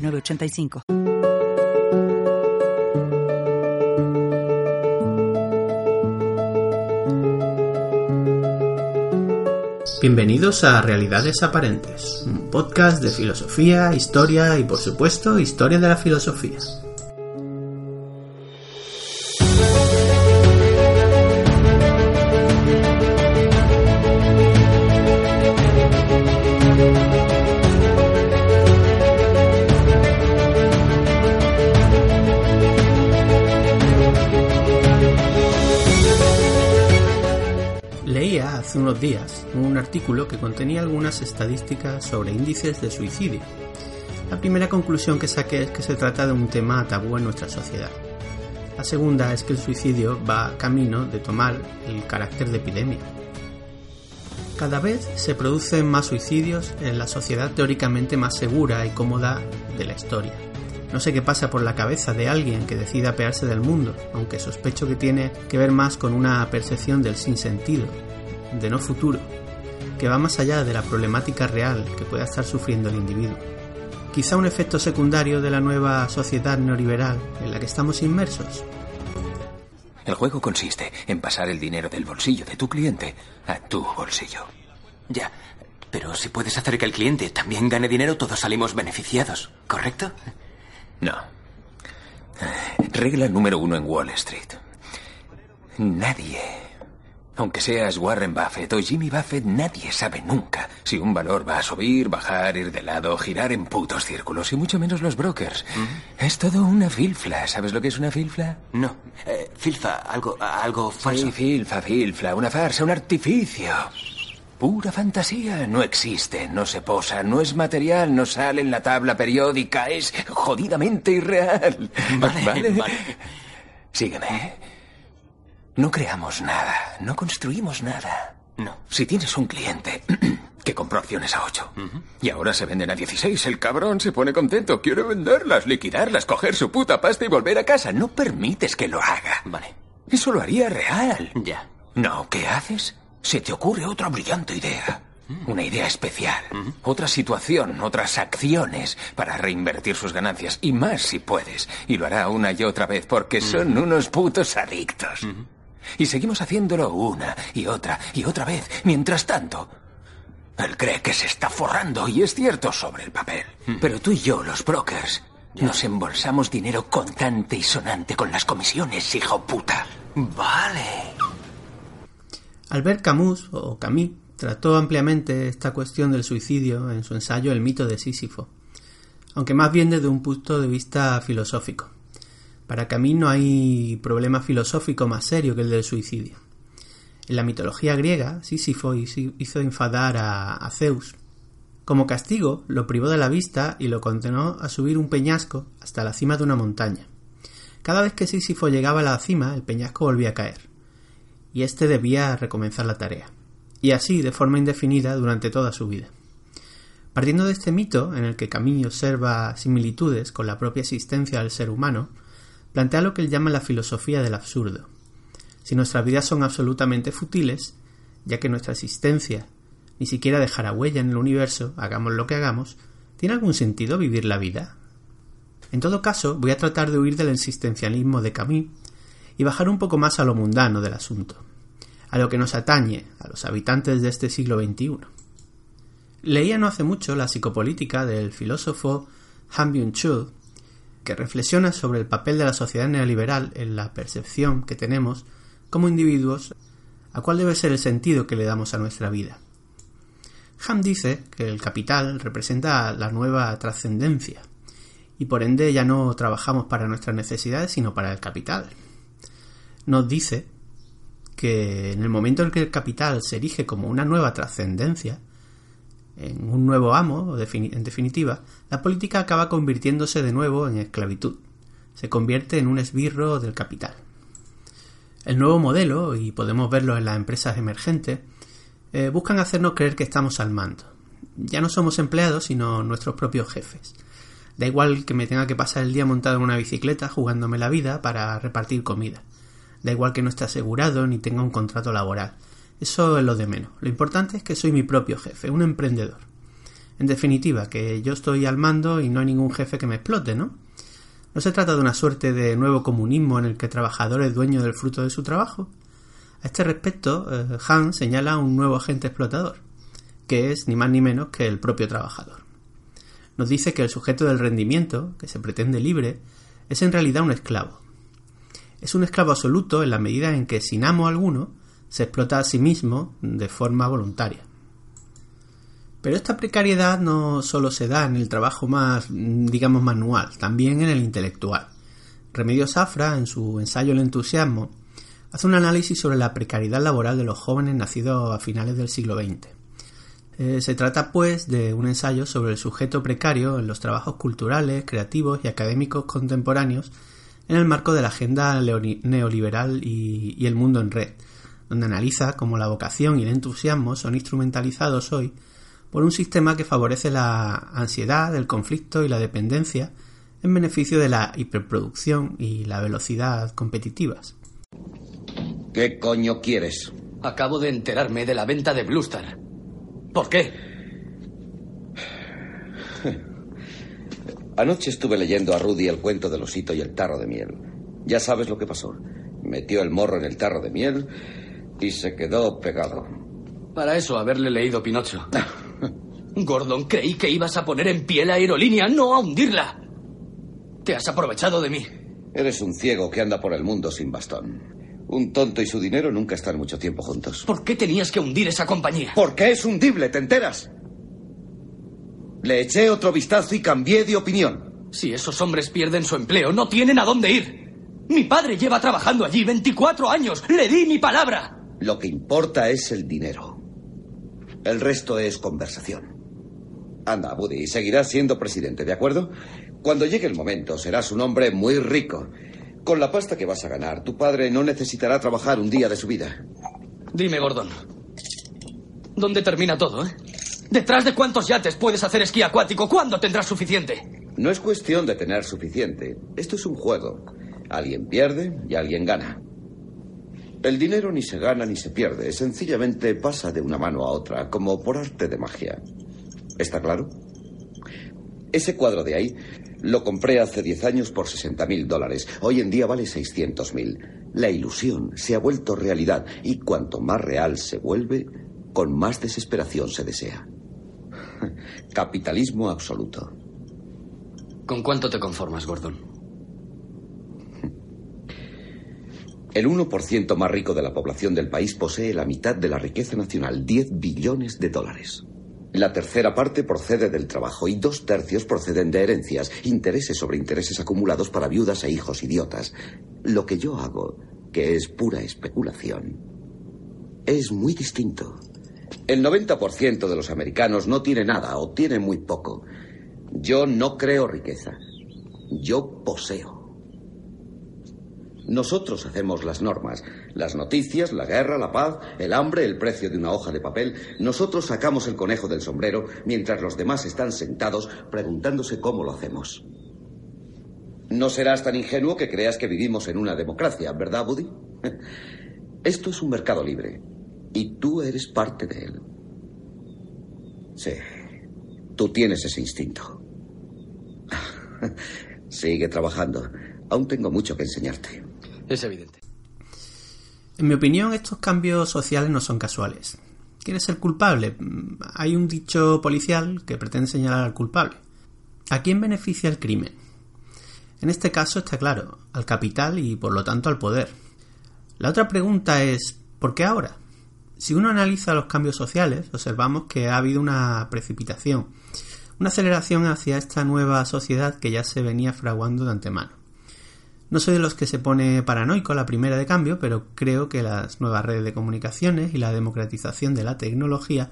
985. Bienvenidos a Realidades Aparentes, un podcast de filosofía, historia y por supuesto historia de la filosofía. Que contenía algunas estadísticas sobre índices de suicidio. La primera conclusión que saqué es que se trata de un tema tabú en nuestra sociedad. La segunda es que el suicidio va camino de tomar el carácter de epidemia. Cada vez se producen más suicidios en la sociedad teóricamente más segura y cómoda de la historia. No sé qué pasa por la cabeza de alguien que decida apearse del mundo, aunque sospecho que tiene que ver más con una percepción del sinsentido, de no futuro, que va más allá de la problemática real que pueda estar sufriendo el individuo. Quizá un efecto secundario de la nueva sociedad neoliberal en la que estamos inmersos. El juego consiste en pasar el dinero del bolsillo de tu cliente a tu bolsillo. Ya, pero si puedes hacer que el cliente también gane dinero, todos salimos beneficiados, ¿correcto? No. Regla número uno en Wall Street. Nadie aunque seas Warren Buffett o Jimmy Buffett, nadie sabe nunca si un valor va a subir, bajar, ir de lado, girar en putos círculos, y mucho menos los brokers. Es todo una filfla. ¿Sabes lo que es una filfla? No. Eh, filfa, algo, algo falso. Sí, filfa, filfla, una farsa, un artificio. Pura fantasía. No existe, no se posa, no es material, no sale en la tabla periódica, es jodidamente irreal. Vale, vale. vale. Sígueme. No creamos nada, no construimos nada. No. Si tienes un cliente que compró acciones a 8 y ahora se venden a 16, el cabrón se pone contento, quiere venderlas, liquidarlas, coger su puta pasta y volver a casa. No permites que lo haga. Vale. Eso lo haría real. Ya. No, ¿qué haces? Se te ocurre otra brillante idea. Mm. Una idea especial. Otra situación, otras acciones para reinvertir sus ganancias. Y más si puedes. Y lo hará una y otra vez porque son unos putos adictos. Y seguimos haciéndolo una y otra y otra vez. Mientras tanto, él cree que se está forrando y es cierto sobre el papel. Hmm. Pero tú y yo, los brokers, nos embolsamos dinero contante y sonante con las comisiones, hijo puta. Vale. Albert Camus, o Camus, trató ampliamente esta cuestión del suicidio en su ensayo El mito de Sísifo, aunque más bien desde un punto de vista filosófico. Para Camus no hay problema filosófico más serio que el del suicidio. En la mitología griega, Sísifo hizo enfadar a, Zeus. Como castigo, lo privó de la vista y lo condenó a subir un peñasco hasta la cima de una montaña. Cada vez que Sísifo llegaba a la cima, el peñasco volvía a caer, y éste debía recomenzar la tarea, y así de forma indefinida durante toda su vida. Partiendo de este mito, en el que Camus observa similitudes con la propia existencia del ser humano, plantea lo que él llama la filosofía del absurdo. Si nuestras vidas son absolutamente futiles, ya que nuestra existencia ni siquiera dejará huella en el universo, hagamos lo que hagamos, ¿tiene algún sentido vivir la vida? En todo caso, voy a tratar de huir del existencialismo de Camus y bajar un poco más a lo mundano del asunto, a lo que nos atañe a los habitantes de este siglo XXI. Leía no hace mucho la psicopolítica del filósofo Han Byung-chul que reflexiona sobre el papel de la sociedad neoliberal en la percepción que tenemos como individuos a cuál debe ser el sentido que le damos a nuestra vida. Ham dice que el capital representa la nueva trascendencia y por ende ya no trabajamos para nuestras necesidades sino para el capital. Nos dice que en el momento en que el capital se erige como una nueva trascendencia, en un nuevo amo, en definitiva, la política acaba convirtiéndose de nuevo en esclavitud. Se convierte en un esbirro del capital. El nuevo modelo, y podemos verlo en las empresas emergentes, eh, buscan hacernos creer que estamos al mando. Ya no somos empleados, sino nuestros propios jefes. Da igual que me tenga que pasar el día montado en una bicicleta jugándome la vida para repartir comida. Da igual que no esté asegurado ni tenga un contrato laboral. Eso es lo de menos. Lo importante es que soy mi propio jefe, un emprendedor. En definitiva, que yo estoy al mando y no hay ningún jefe que me explote, ¿no? ¿No se trata de una suerte de nuevo comunismo en el que el trabajador es dueño del fruto de su trabajo? A este respecto, eh, Han señala un nuevo agente explotador, que es ni más ni menos que el propio trabajador. Nos dice que el sujeto del rendimiento, que se pretende libre, es en realidad un esclavo. Es un esclavo absoluto en la medida en que sin amo alguno se explota a sí mismo de forma voluntaria. Pero esta precariedad no solo se da en el trabajo más, digamos, manual, también en el intelectual. Remedios Safra, en su ensayo El entusiasmo, hace un análisis sobre la precariedad laboral de los jóvenes nacidos a finales del siglo XX. Eh, se trata, pues, de un ensayo sobre el sujeto precario en los trabajos culturales, creativos y académicos contemporáneos en el marco de la agenda neoliberal y el mundo en red, donde analiza cómo la vocación y el entusiasmo son instrumentalizados hoy por un sistema que favorece la ansiedad, el conflicto y la dependencia en beneficio de la hiperproducción y la velocidad competitivas. ¿Qué coño quieres? Acabo de enterarme de la venta de Bluestar. ¿Por qué? Anoche estuve leyendo a Rudy el cuento del osito y el tarro de miel. Ya sabes lo que pasó. Metió el morro en el tarro de miel y se quedó pegado. Para eso haberle leído Pinocho. Gordon, creí que ibas a poner en pie la aerolínea, no a hundirla. Te has aprovechado de mí. Eres un ciego que anda por el mundo sin bastón. Un tonto y su dinero nunca están mucho tiempo juntos. ¿Por qué tenías que hundir esa compañía? Porque es hundible, ¿te enteras? Le eché otro vistazo y cambié de opinión. Si esos hombres pierden su empleo, no tienen a dónde ir. Mi padre lleva trabajando allí 24 años. Le di mi palabra. Lo que importa es el dinero. El resto es conversación. Anda, Buddy, seguirás siendo presidente, ¿de acuerdo? Cuando llegue el momento, serás un hombre muy rico. Con la pasta que vas a ganar, tu padre no necesitará trabajar un día de su vida. Dime, Gordon. ¿Dónde termina todo, eh? ¿Detrás de cuántos yates puedes hacer esquí acuático? ¿Cuándo tendrás suficiente? No es cuestión de tener suficiente. Esto es un juego. Alguien pierde y alguien gana. El dinero ni se gana ni se pierde, sencillamente pasa de una mano a otra, como por arte de magia. ¿Está claro? Ese cuadro de ahí lo compré hace 10 años por 60 mil dólares. Hoy en día vale 600 mil. La ilusión se ha vuelto realidad y cuanto más real se vuelve, con más desesperación se desea. Capitalismo absoluto. ¿Con cuánto te conformas, Gordon? El 1% más rico de la población del país posee la mitad de la riqueza nacional, 10 billones de dólares. La tercera parte procede del trabajo y dos tercios proceden de herencias, intereses sobre intereses acumulados para viudas e hijos idiotas. Lo que yo hago, que es pura especulación, es muy distinto. El 90% de los americanos no tiene nada o tiene muy poco. Yo no creo riqueza. Yo poseo. Nosotros hacemos las normas, las noticias, la guerra, la paz, el hambre, el precio de una hoja de papel. Nosotros sacamos el conejo del sombrero mientras los demás están sentados preguntándose cómo lo hacemos. No serás tan ingenuo que creas que vivimos en una democracia, ¿verdad, Buddy? Esto es un mercado libre y tú eres parte de él. Sí, tú tienes ese instinto. Sigue trabajando. Aún tengo mucho que enseñarte. Es evidente. En mi opinión, estos cambios sociales no son casuales. ¿Quién es el culpable? Hay un dicho policial que pretende señalar al culpable. ¿A quién beneficia el crimen? En este caso está claro, al capital y por lo tanto al poder. La otra pregunta es, ¿por qué ahora? Si uno analiza los cambios sociales, observamos que ha habido una precipitación, una aceleración hacia esta nueva sociedad que ya se venía fraguando de antemano. No soy de los que se pone paranoico a la primera de cambio, pero creo que las nuevas redes de comunicaciones y la democratización de la tecnología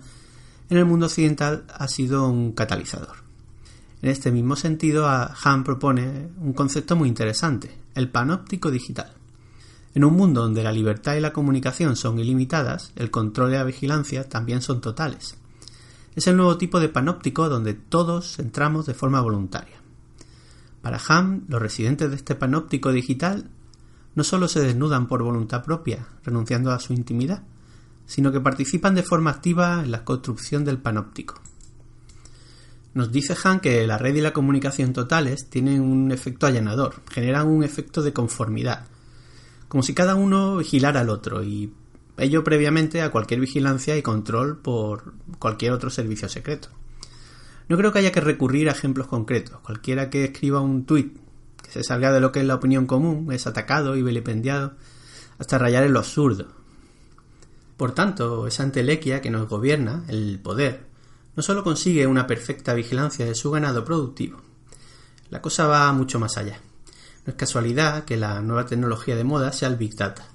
en el mundo occidental ha sido un catalizador. En este mismo sentido, Han propone un concepto muy interesante, el panóptico digital. En un mundo donde la libertad y la comunicación son ilimitadas, el control y la vigilancia también son totales. Es el nuevo tipo de panóptico donde todos entramos de forma voluntaria. Para Ham, los residentes de este panóptico digital no solo se desnudan por voluntad propia, renunciando a su intimidad, sino que participan de forma activa en la construcción del panóptico. Nos dice Han que la red y la comunicación totales tienen un efecto allanador, generan un efecto de conformidad, como si cada uno vigilara al otro y ello previamente a cualquier vigilancia y control por cualquier otro servicio secreto. No creo que haya que recurrir a ejemplos concretos. Cualquiera que escriba un tuit que se salga de lo que es la opinión común es atacado y vilipendiado hasta rayar en lo absurdo. Por tanto, esa entelequia que nos gobierna, el poder, no solo consigue una perfecta vigilancia de su ganado productivo, la cosa va mucho más allá. No es casualidad que la nueva tecnología de moda sea el Big Data,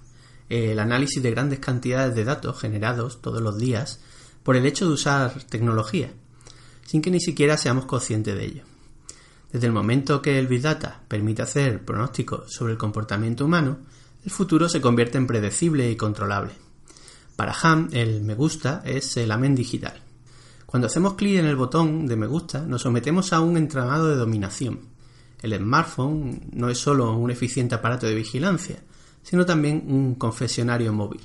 el análisis de grandes cantidades de datos generados todos los días por el hecho de usar tecnología, sin que ni siquiera seamos conscientes de ello. Desde el momento que el Big Data permite hacer pronósticos sobre el comportamiento humano, el futuro se convierte en predecible y controlable. Para Ham, el me gusta es el amén digital. Cuando hacemos clic en el botón de me gusta, nos sometemos a un entramado de dominación. El smartphone no es solo un eficiente aparato de vigilancia, sino también un confesionario móvil.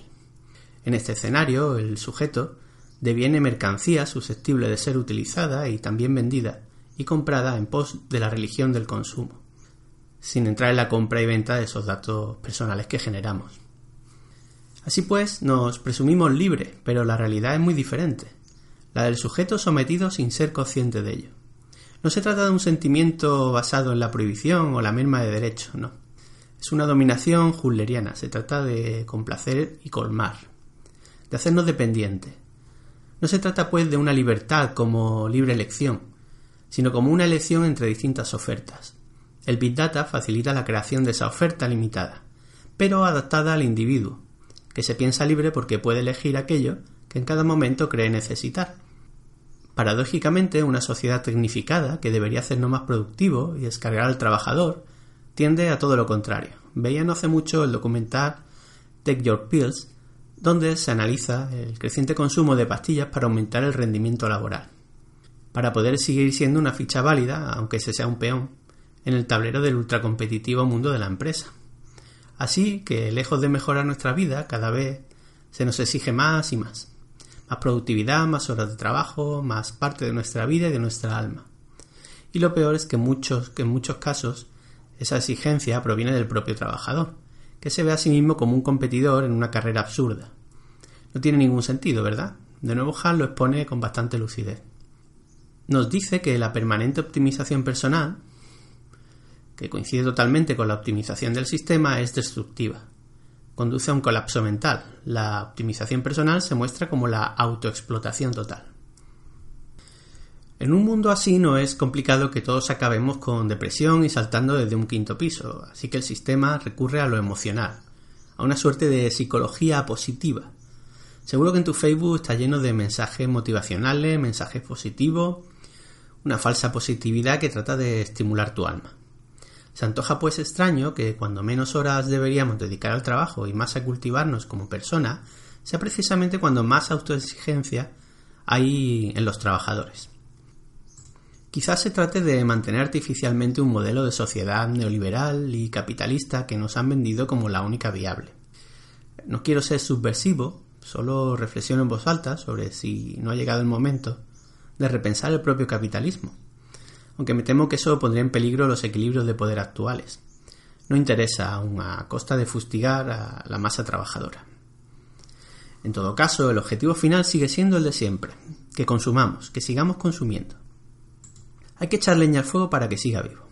En este escenario, el sujeto deviene mercancía susceptible de ser utilizada y también vendida y comprada en pos de la religión del consumo, sin entrar en la compra y venta de esos datos personales que generamos. Así pues, nos presumimos libres, pero la realidad es muy diferente, la del sujeto sometido sin ser consciente de ello. No se trata de un sentimiento basado en la prohibición o la merma de derechos, no. Es una dominación julleriana, se trata de complacer y colmar, de hacernos dependientes, no se trata pues de una libertad como libre elección, sino como una elección entre distintas ofertas. El Big Data facilita la creación de esa oferta limitada, pero adaptada al individuo, que se piensa libre porque puede elegir aquello que en cada momento cree necesitar. Paradójicamente, una sociedad tecnificada, que debería hacernos más productivo y descargar al trabajador, tiende a todo lo contrario. Veía no hace mucho el documental Take Your Pills, donde se analiza el creciente consumo de pastillas para aumentar el rendimiento laboral, para poder seguir siendo una ficha válida, aunque se sea un peón, en el tablero del ultracompetitivo mundo de la empresa. Así que, lejos de mejorar nuestra vida, cada vez se nos exige más y más. Más productividad, más horas de trabajo, más parte de nuestra vida y de nuestra alma. Y lo peor es que, muchos, que en muchos casos esa exigencia proviene del propio trabajador, que se ve a sí mismo como un competidor en una carrera absurda. No tiene ningún sentido, ¿verdad? De nuevo Hall lo expone con bastante lucidez. Nos dice que la permanente optimización personal, que coincide totalmente con la optimización del sistema, es destructiva. Conduce a un colapso mental. La optimización personal se muestra como la autoexplotación total. En un mundo así no es complicado que todos acabemos con depresión y saltando desde un quinto piso, así que el sistema recurre a lo emocional, a una suerte de psicología positiva. Seguro que en tu Facebook está lleno de mensajes motivacionales, mensajes positivos, una falsa positividad que trata de estimular tu alma. Se antoja pues extraño que cuando menos horas deberíamos dedicar al trabajo y más a cultivarnos como persona, sea precisamente cuando más autoexigencia hay en los trabajadores. Quizás se trate de mantener artificialmente un modelo de sociedad neoliberal y capitalista que nos han vendido como la única viable. No quiero ser subversivo, solo reflexiono en voz alta sobre si no ha llegado el momento de repensar el propio capitalismo, aunque me temo que eso pondría en peligro los equilibrios de poder actuales. No interesa aún a costa de fustigar a la masa trabajadora. En todo caso, el objetivo final sigue siendo el de siempre, que consumamos, que sigamos consumiendo hay que echar leña al fuego para que siga vivo.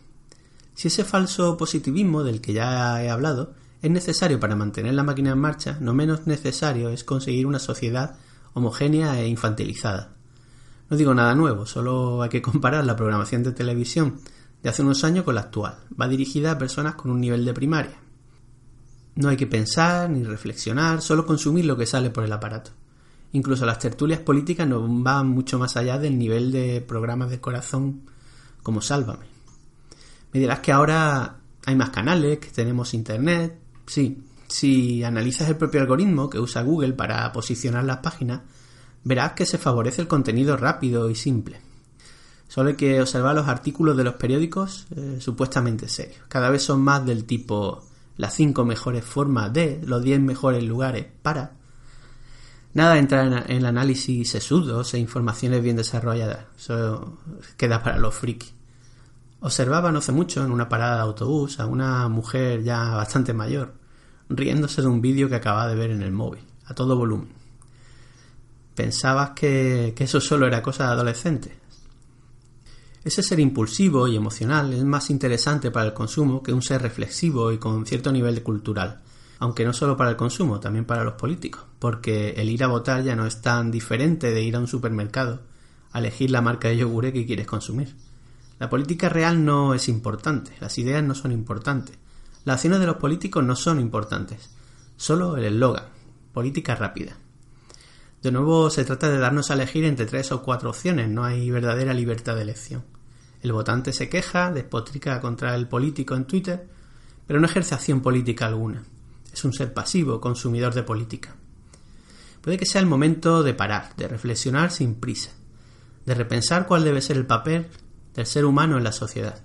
Si ese falso positivismo del que ya he hablado es necesario para mantener la máquina en marcha, no menos necesario es conseguir una sociedad homogénea e infantilizada. No digo nada nuevo, solo hay que comparar la programación de televisión de hace unos años con la actual. Va dirigida a personas con un nivel de primaria. No hay que pensar ni reflexionar, solo consumir lo que sale por el aparato. Incluso las tertulias políticas no van mucho más allá del nivel de programas de corazón como Sálvame. Me dirás que ahora hay más canales, que tenemos internet. Sí, si analizas el propio algoritmo que usa Google para posicionar las páginas, verás que se favorece el contenido rápido y simple. Solo hay que observar los artículos de los periódicos eh, supuestamente serios. Cada vez son más del tipo las 5 mejores formas de, los 10 mejores lugares para. Nada entra en, el análisis sesudos e informaciones bien desarrolladas. Eso queda para los frikis. Observaba no hace mucho en una parada de autobús a una mujer ya bastante mayor, riéndose de un vídeo que acababa de ver en el móvil, a todo volumen. Pensabas que, eso solo era cosa de adolescentes. Ese ser impulsivo y emocional es más interesante para el consumo que un ser reflexivo y con cierto nivel cultural, aunque no solo para el consumo, también para los políticos, porque el ir a votar ya no es tan diferente de ir a un supermercado a elegir la marca de yogur que quieres consumir. La política real no es importante, las ideas no son importantes, las acciones de los políticos no son importantes, solo el eslogan, política rápida. De nuevo se trata de darnos a elegir entre tres o cuatro opciones, no hay verdadera libertad de elección. El votante se queja, despotrica contra el político en Twitter, pero no ejerce acción política alguna. Es un ser pasivo, consumidor de política. Puede que sea el momento de parar, de reflexionar sin prisa, de repensar cuál debe ser el papel del ser humano en la sociedad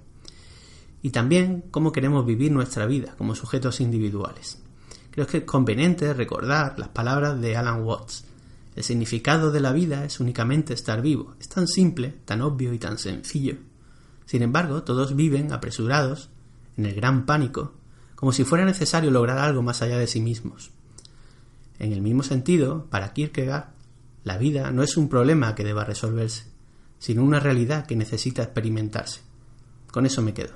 y también cómo queremos vivir nuestra vida como sujetos individuales. Creo que es conveniente recordar las palabras de Alan Watts. El significado de la vida es únicamente estar vivo. Es tan simple, tan obvio y tan sencillo. Sin embargo, todos viven apresurados, en el gran pánico, como si fuera necesario lograr algo más allá de sí mismos. En el mismo sentido, para Kierkegaard, la vida no es un problema que deba resolverse, sino una realidad que necesita experimentarse. Con eso me quedo.